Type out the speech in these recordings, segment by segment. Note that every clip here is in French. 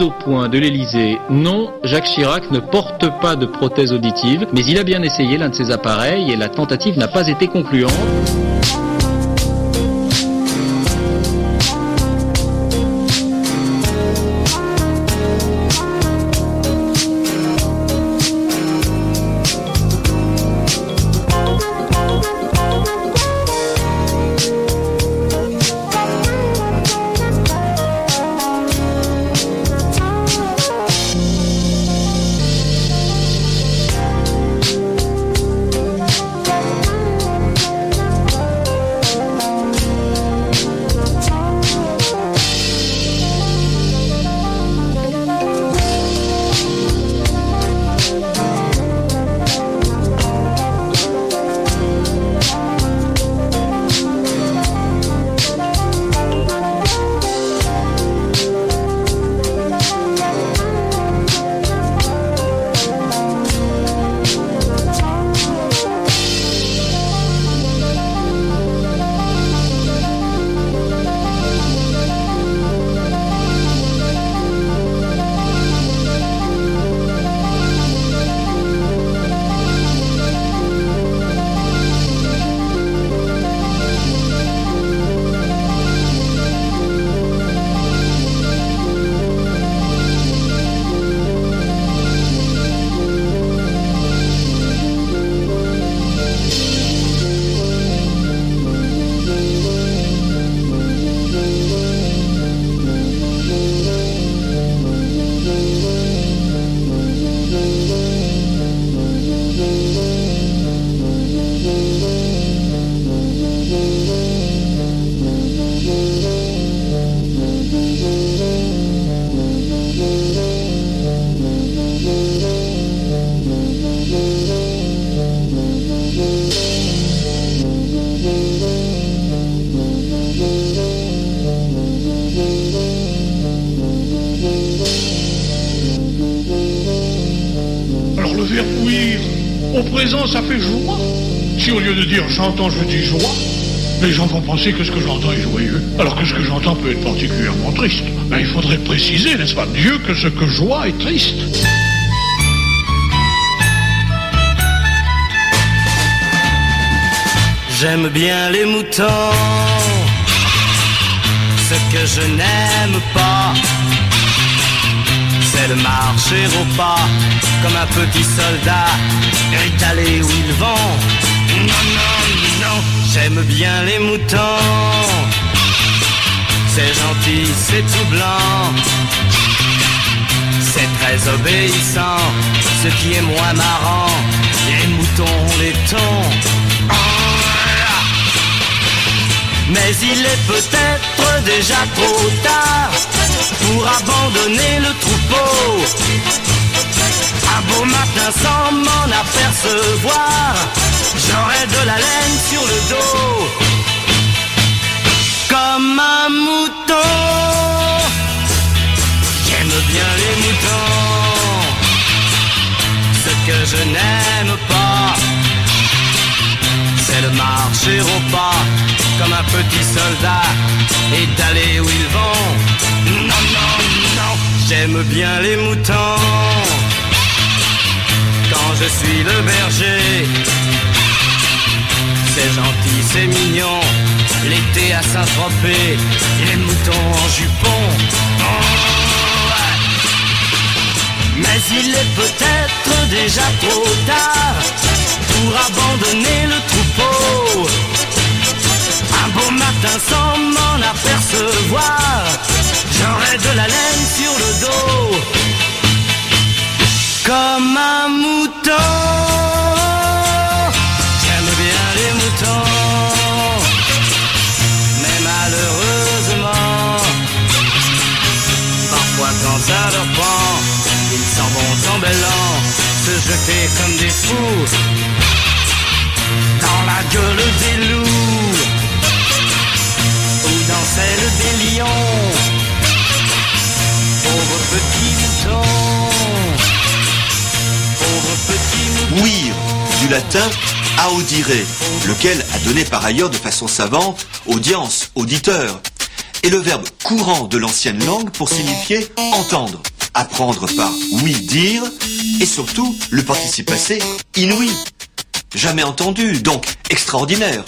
au point de l'Elysée. Non, Jacques Chirac ne porte pas de prothèse auditive, mais il a bien essayé l'un de ses appareils et la tentative n'a pas été concluante. J'entends, je dis joie, les gens vont penser que ce que j'entends est joyeux, alors que ce que j'entends peut être particulièrement triste. Mais il faudrait préciser, n'est-ce pas, Dieu, que ce que joie est triste. J'aime bien les moutons, ce que je n'aime pas, de marcher au pas, comme un petit soldat, étalé où ils vont. Non, non, J'aime bien les moutons. C'est gentil, c'est tout blanc. C'est très obéissant, ce qui est moins marrant. Les moutons, les tons. Mais il est peut-être déjà trop tard pour abandonner le troupeau. Un beau matin sans m'en apercevoir J'aurai de la laine sur le dos, comme un mouton. J'aime bien les moutons, ce que je n'aime pas, c'est de marcher au pas, comme un petit soldat, et d'aller où ils vont. Non, non, j'aime bien les moutons. Quand je suis le berger, c'est gentil, c'est mignon. L'été à Saint-Tropez, les moutons en jupon. Mais il est peut-être déjà trop tard pour abandonner le troupeau. Un beau matin sans m'en apercevoir, j'aurai de la laine sur le dos. Comme un mouton. Mais malheureusement, parfois quand ça leur prend, ils s'en vont en bêlant, se jeter comme des fous dans la gueule des loups ou dans celle des lions. Oui, du latin audire, lequel a donné par ailleurs de façon savante audience, auditeur. est le verbe courant de l'ancienne langue pour signifier entendre. Apprendre par oui dire et surtout le participe passé inouï. Jamais entendu, donc extraordinaire.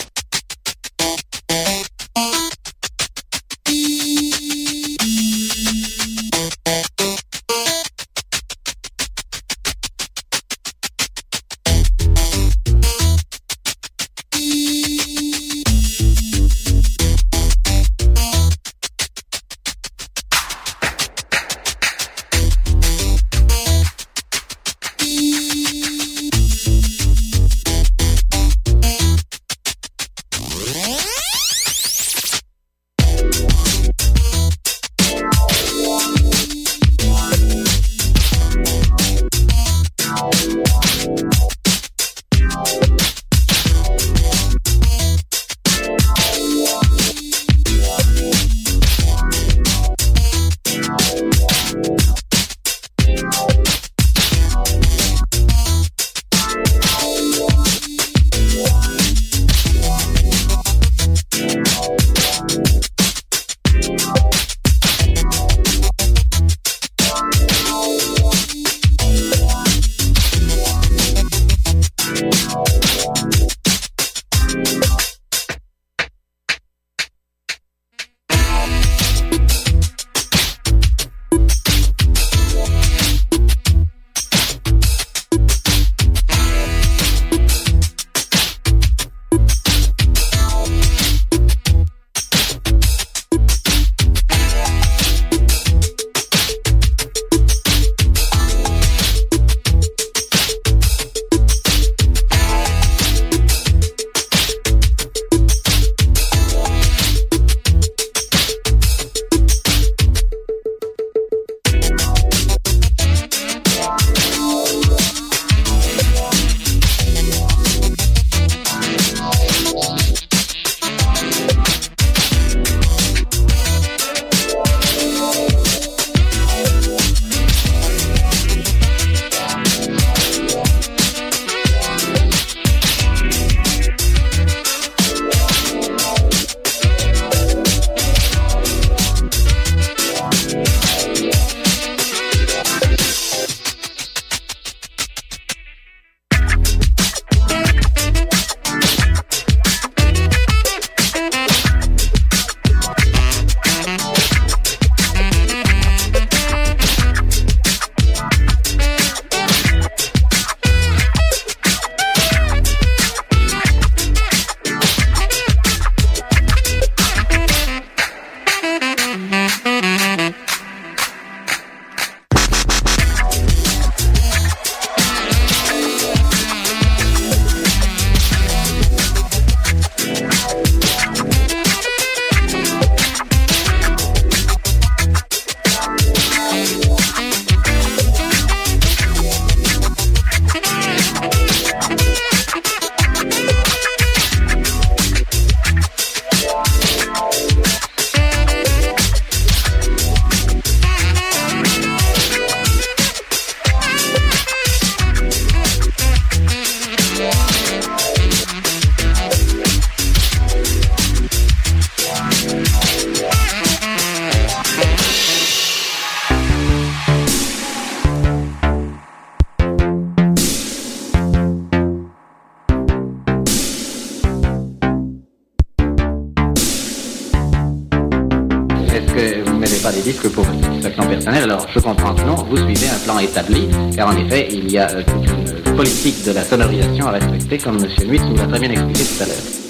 Car en effet, il y a euh, toute une politique de la sonorisation à respecter, comme M. Nuit nous l'a très bien expliqué tout à l'heure.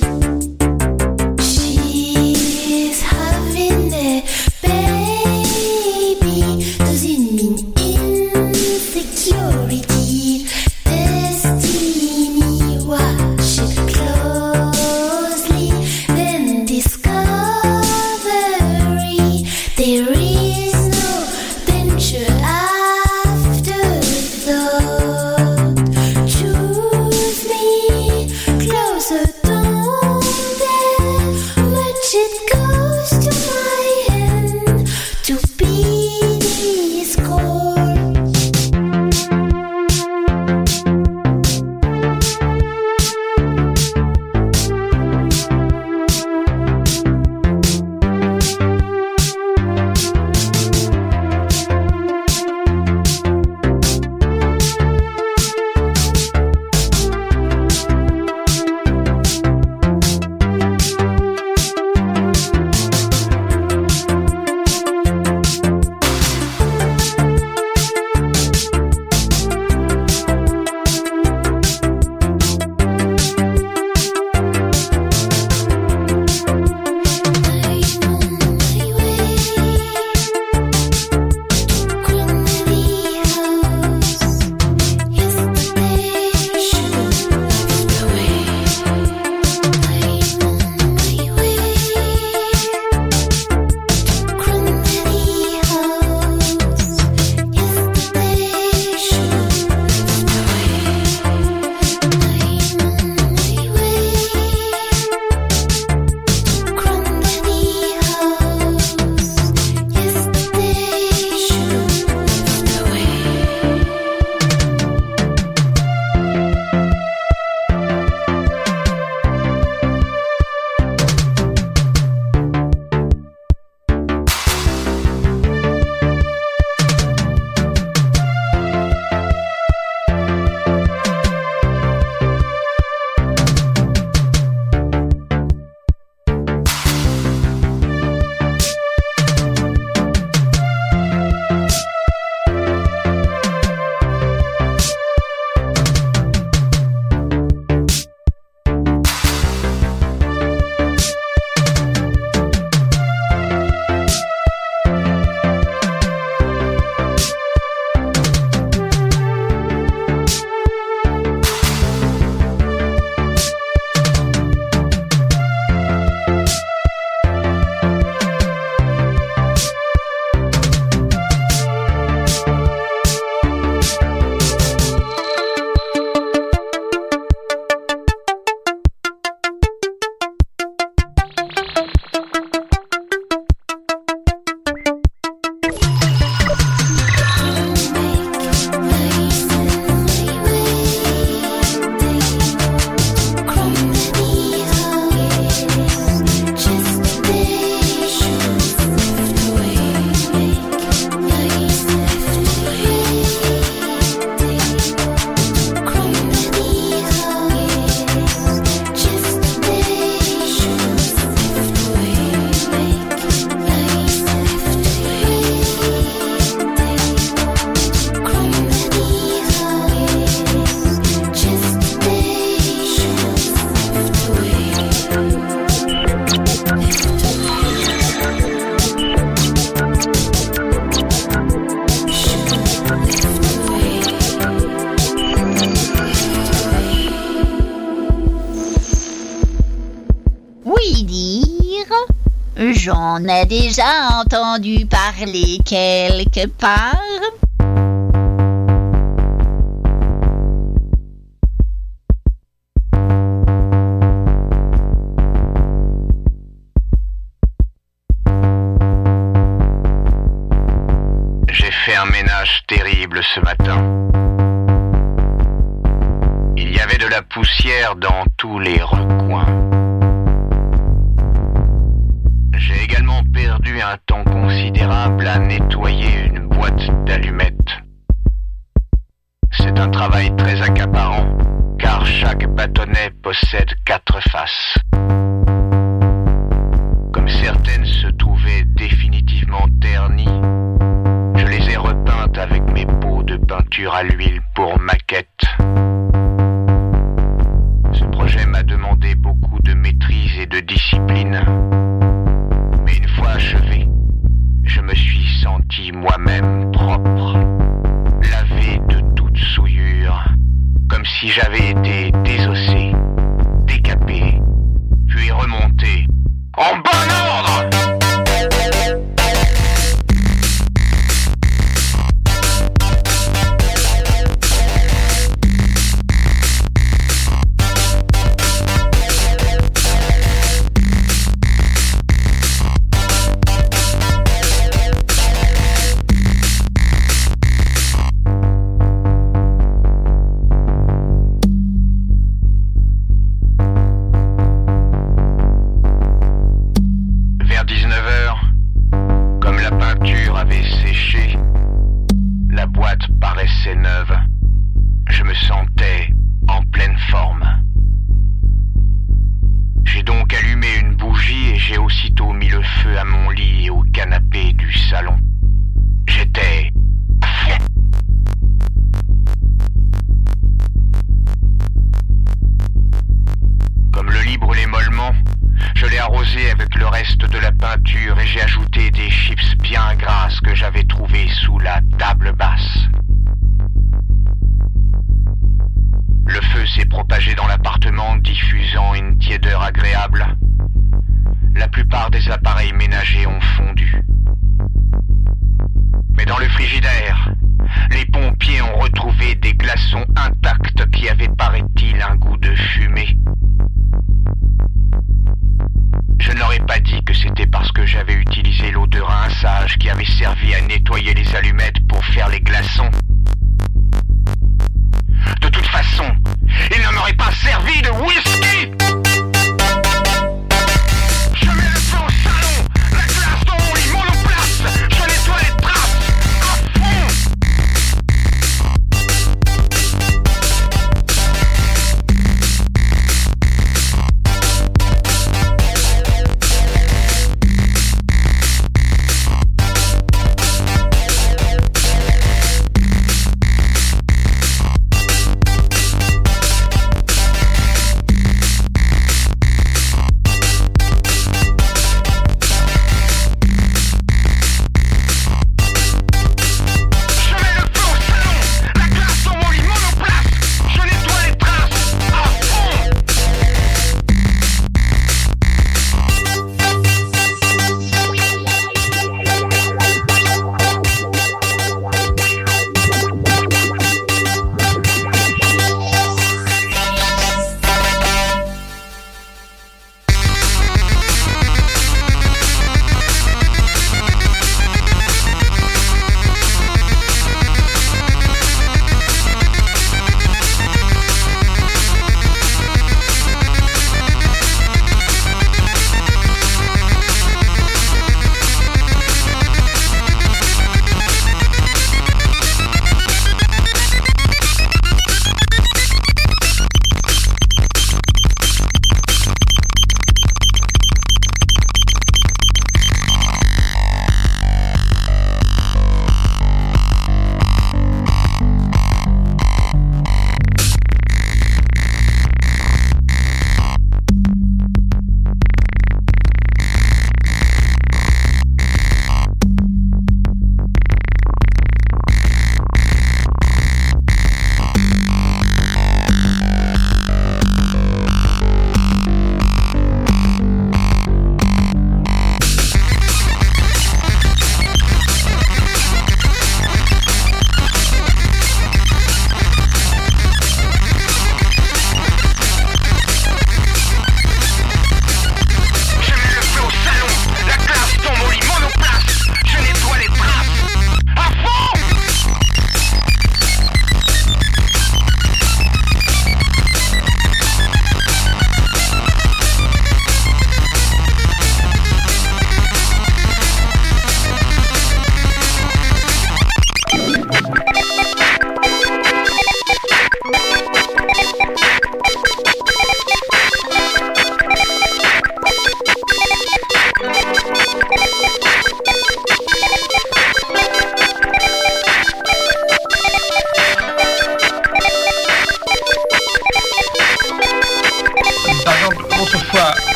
Parler quelque part.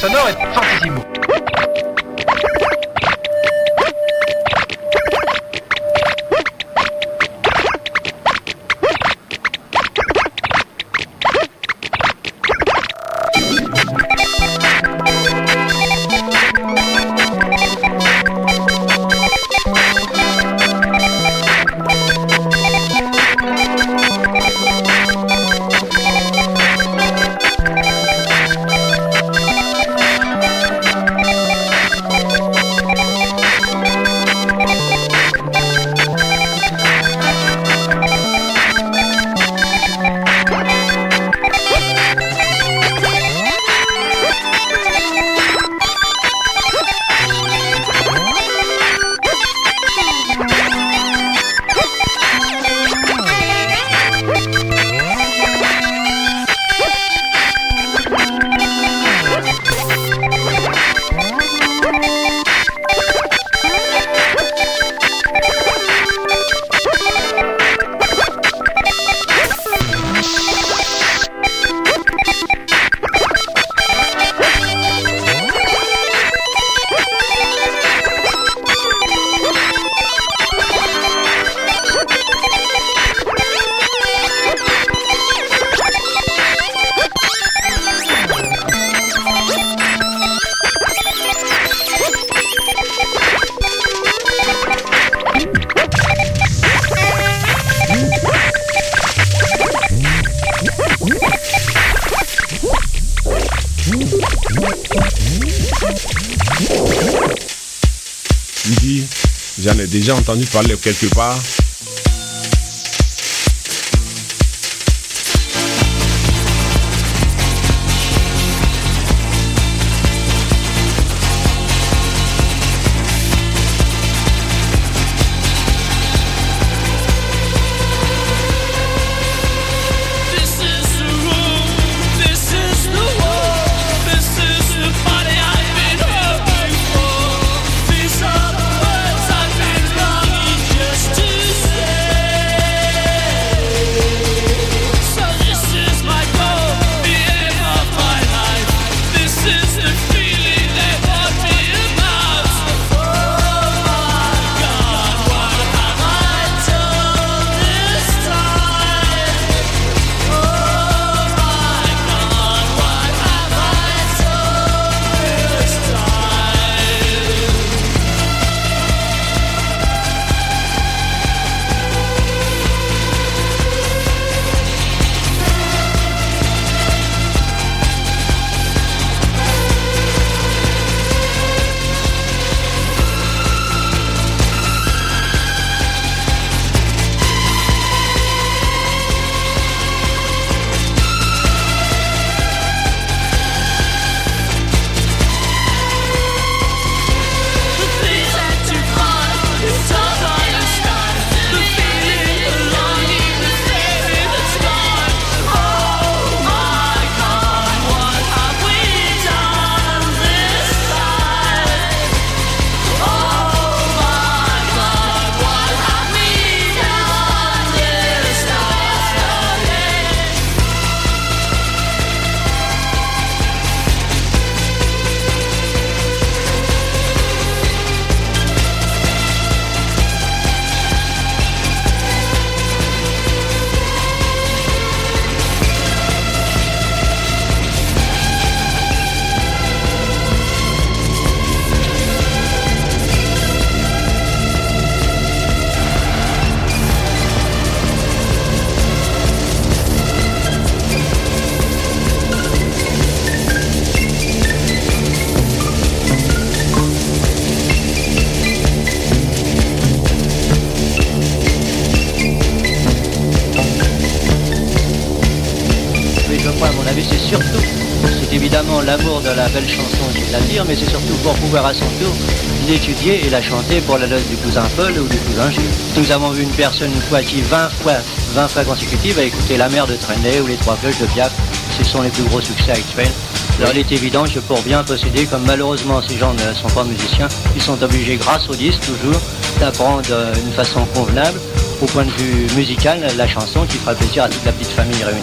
Mais le résultat entendu parler quelque part. De la belle chanson et de la dire, mais c'est surtout pour pouvoir à son tour l'étudier et la chanter pour la noce du cousin Paul ou du cousin Gilles. Nous avons vu une personne une fois qui 20 fois, 20 fois consécutives a écouté La mer de Trenet ou Les trois cloches de Piaf. Ce sont les plus gros succès actuels. Alors il est évident que pour bien posséder, comme malheureusement ces gens ne sont pas musiciens, ils sont obligés, grâce au disque toujours, d'apprendre euh, une façon convenable, au point de vue musical, la chanson qui fera plaisir à toute la petite famille réunie.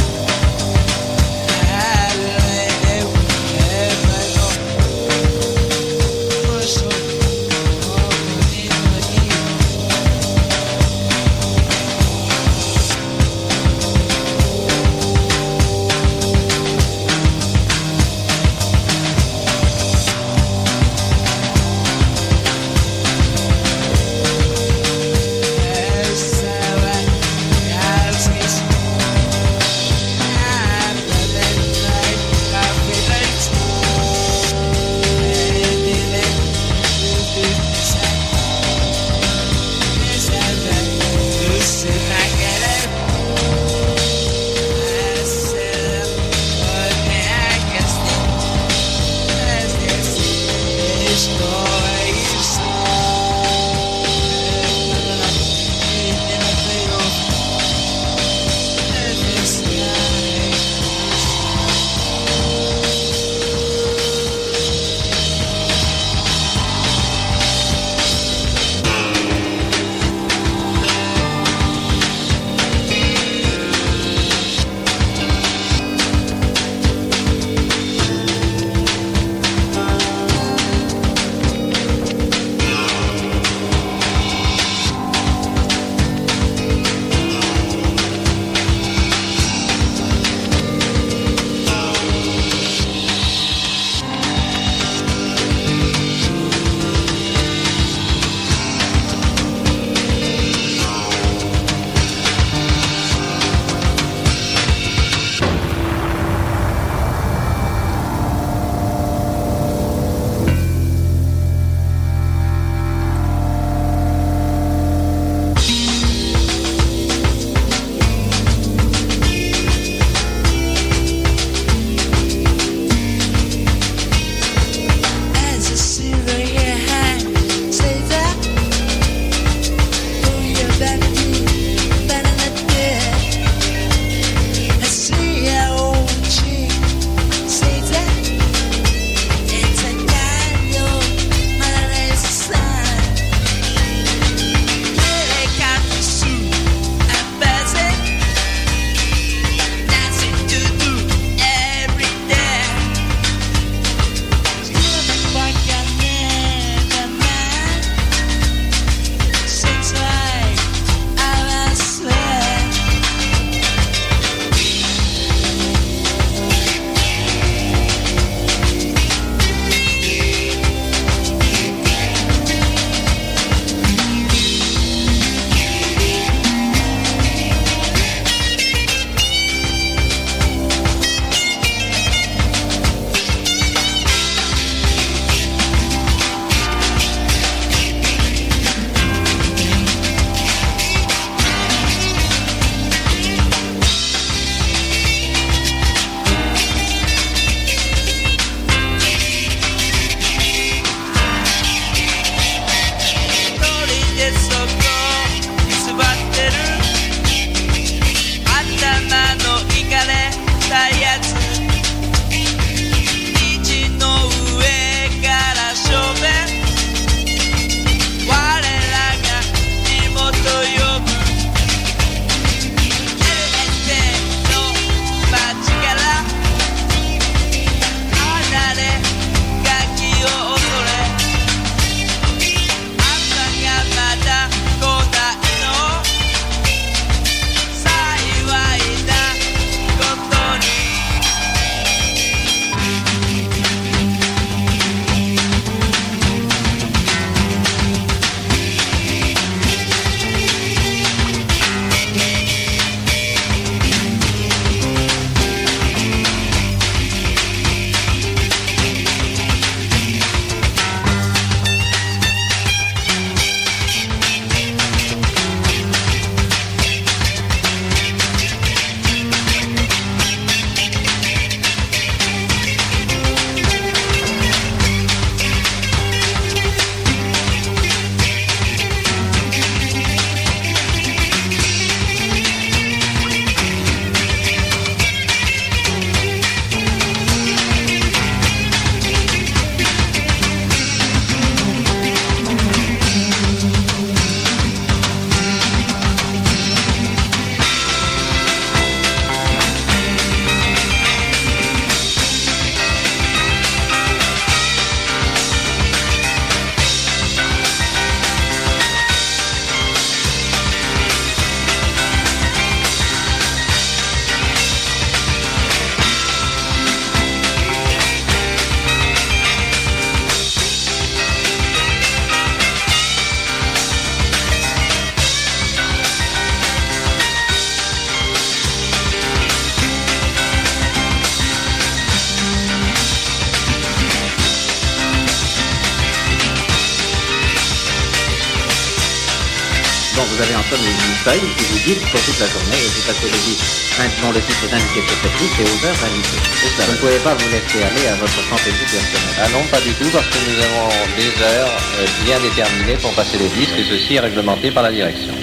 pour toute la journée, et le disque dont le titre est indiqué sur cette liste et aux heures indiquées. C'est ça. Vous ne pouvez pas vous laisser aller à votre fantaisie personnelle. Ah non, pas du tout, parce que nous avons des heures euh, bien déterminées pour passer les disques, et ceci est réglementé par la direction.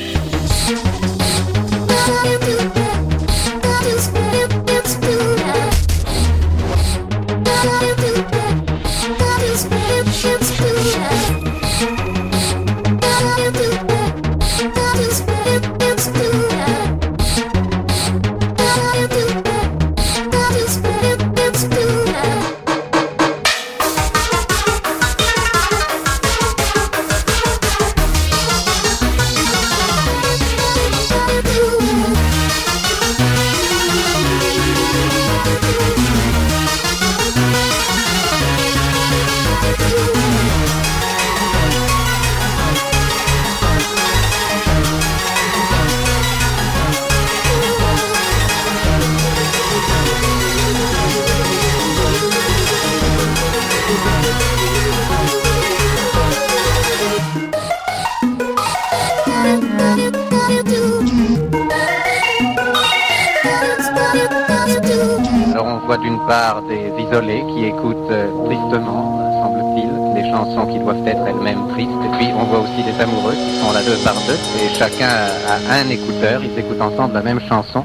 Et chacun a un écouteur, ils écoutent ensemble la même chanson.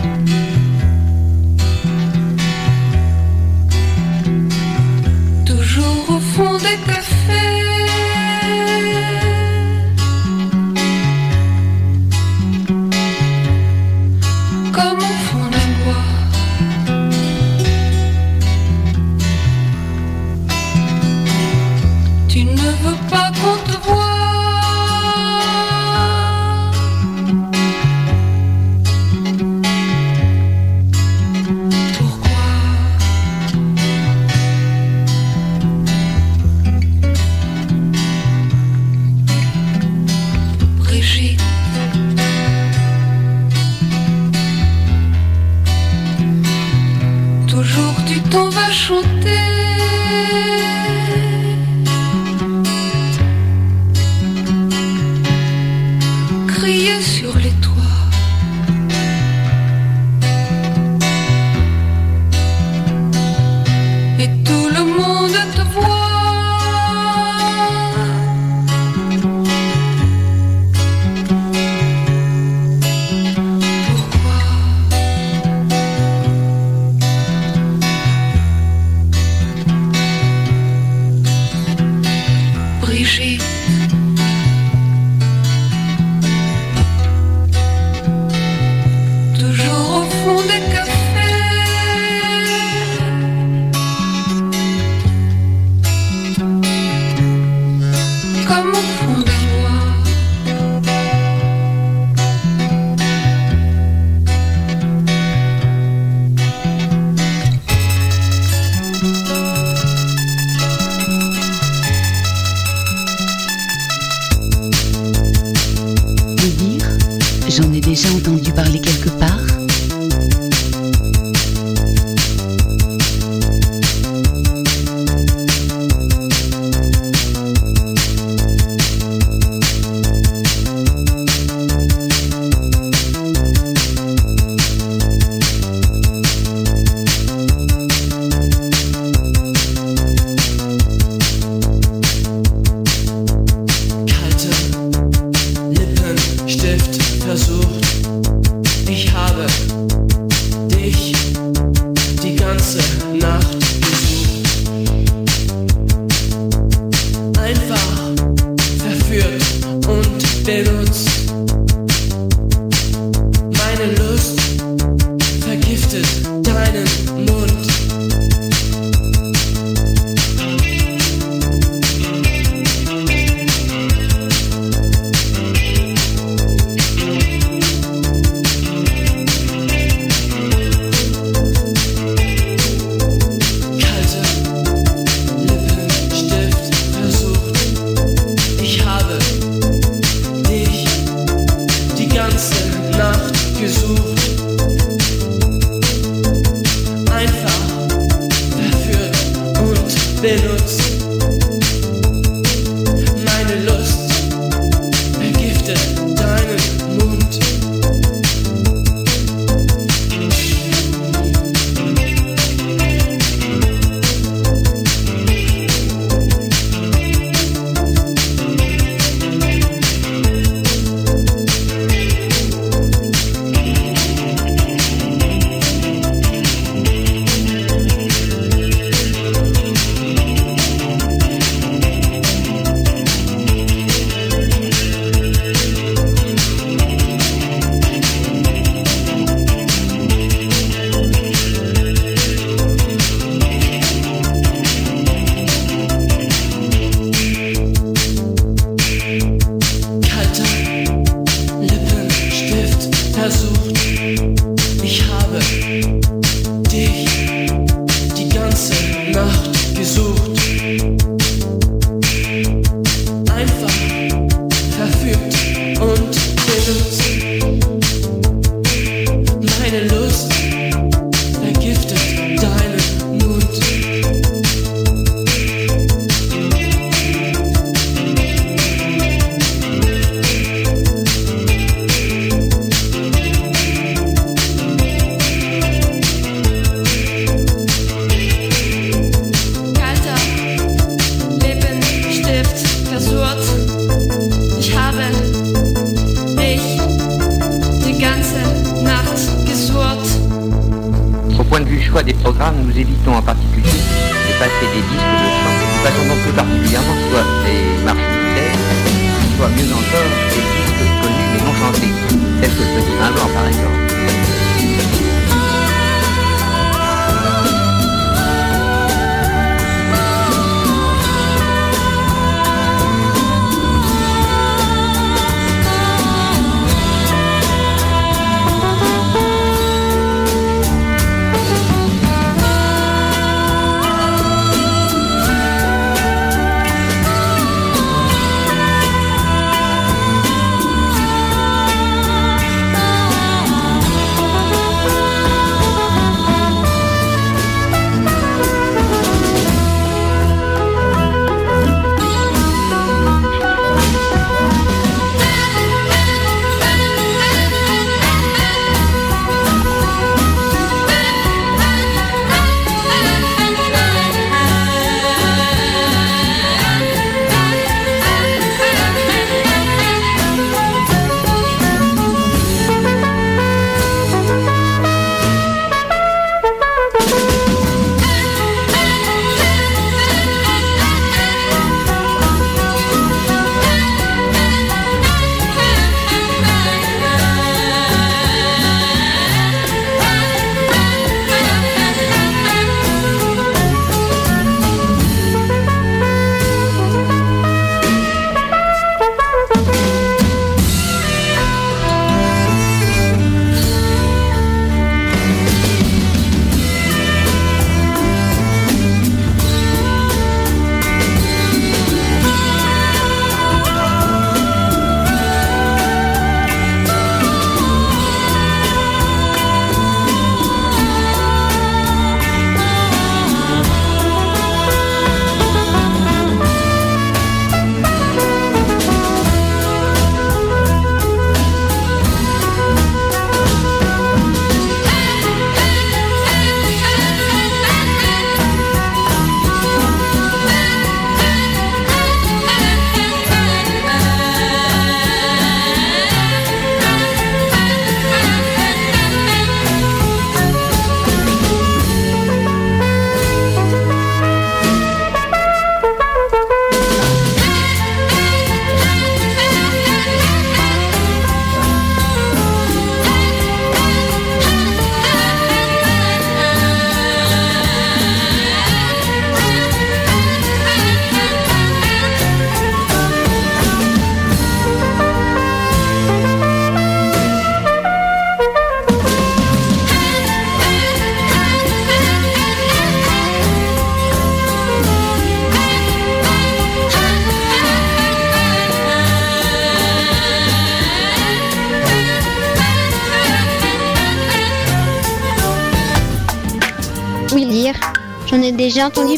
j'en ai déjà entendu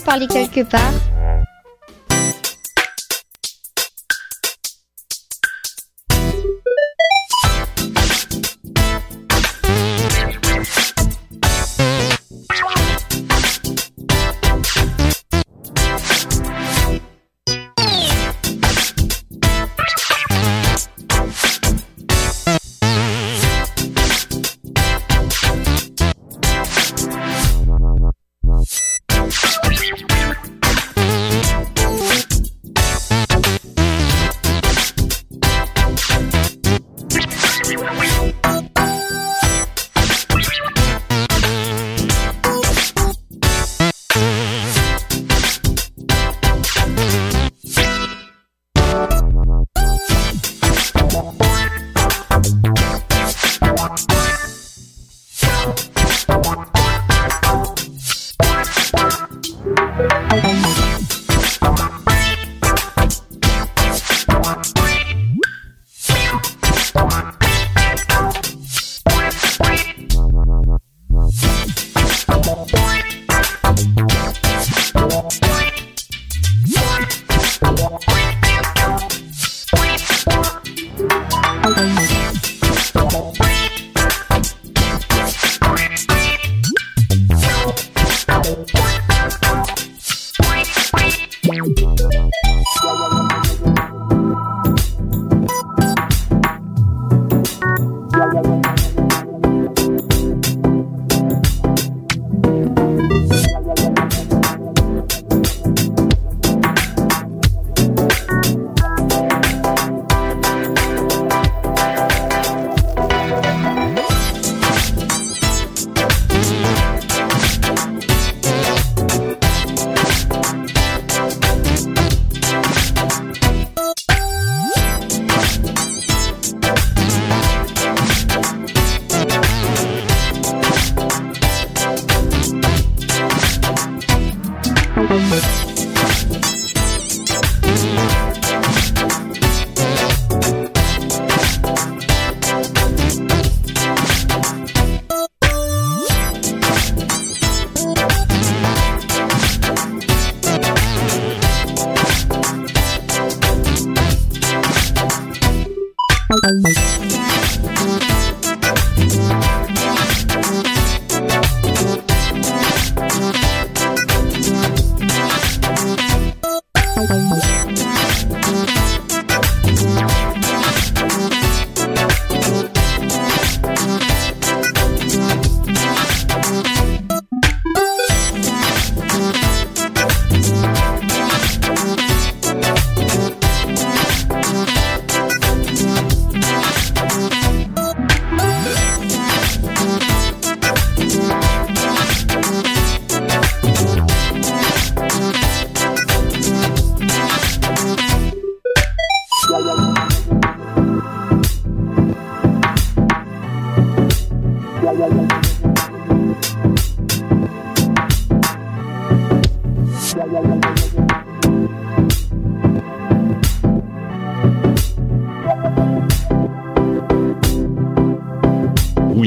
entendu parler quelque part.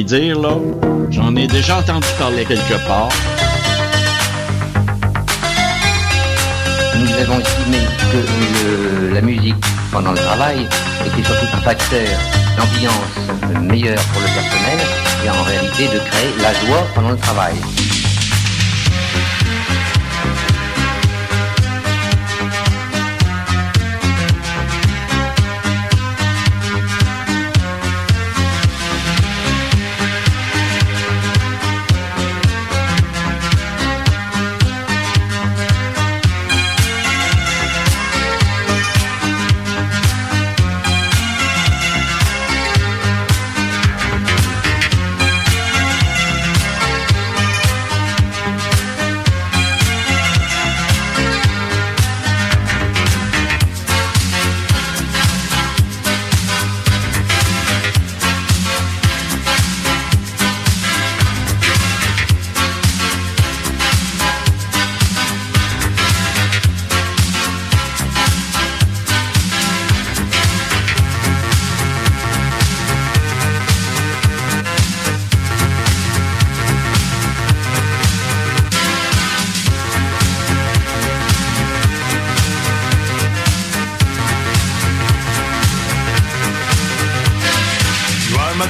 Dire, là, j'en ai déjà entendu parler quelque part. Nous avons estimé que euh, la musique pendant le travail était surtout un facteur d'ambiance meilleure pour le personnel et en réalité de créer la joie pendant le travail.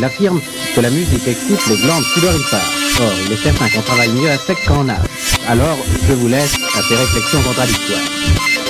Qui l'affirme, que la musique excite les glandes sudoripare. Or, il est certain qu'on travaille mieux à sec qu'en âge. Alors, je vous laisse à ces réflexions contradictoires.